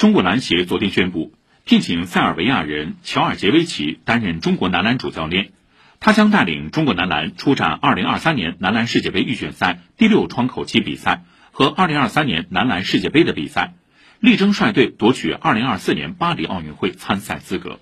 中国篮协昨天宣布，聘请塞尔维亚人乔尔杰维奇担任中国男篮主教练，他将带领中国男篮出战2023年男篮世界杯预选赛第六窗口期比赛和2023年男篮世界杯的比赛，力争率队夺取2024年巴黎奥运会参赛资格。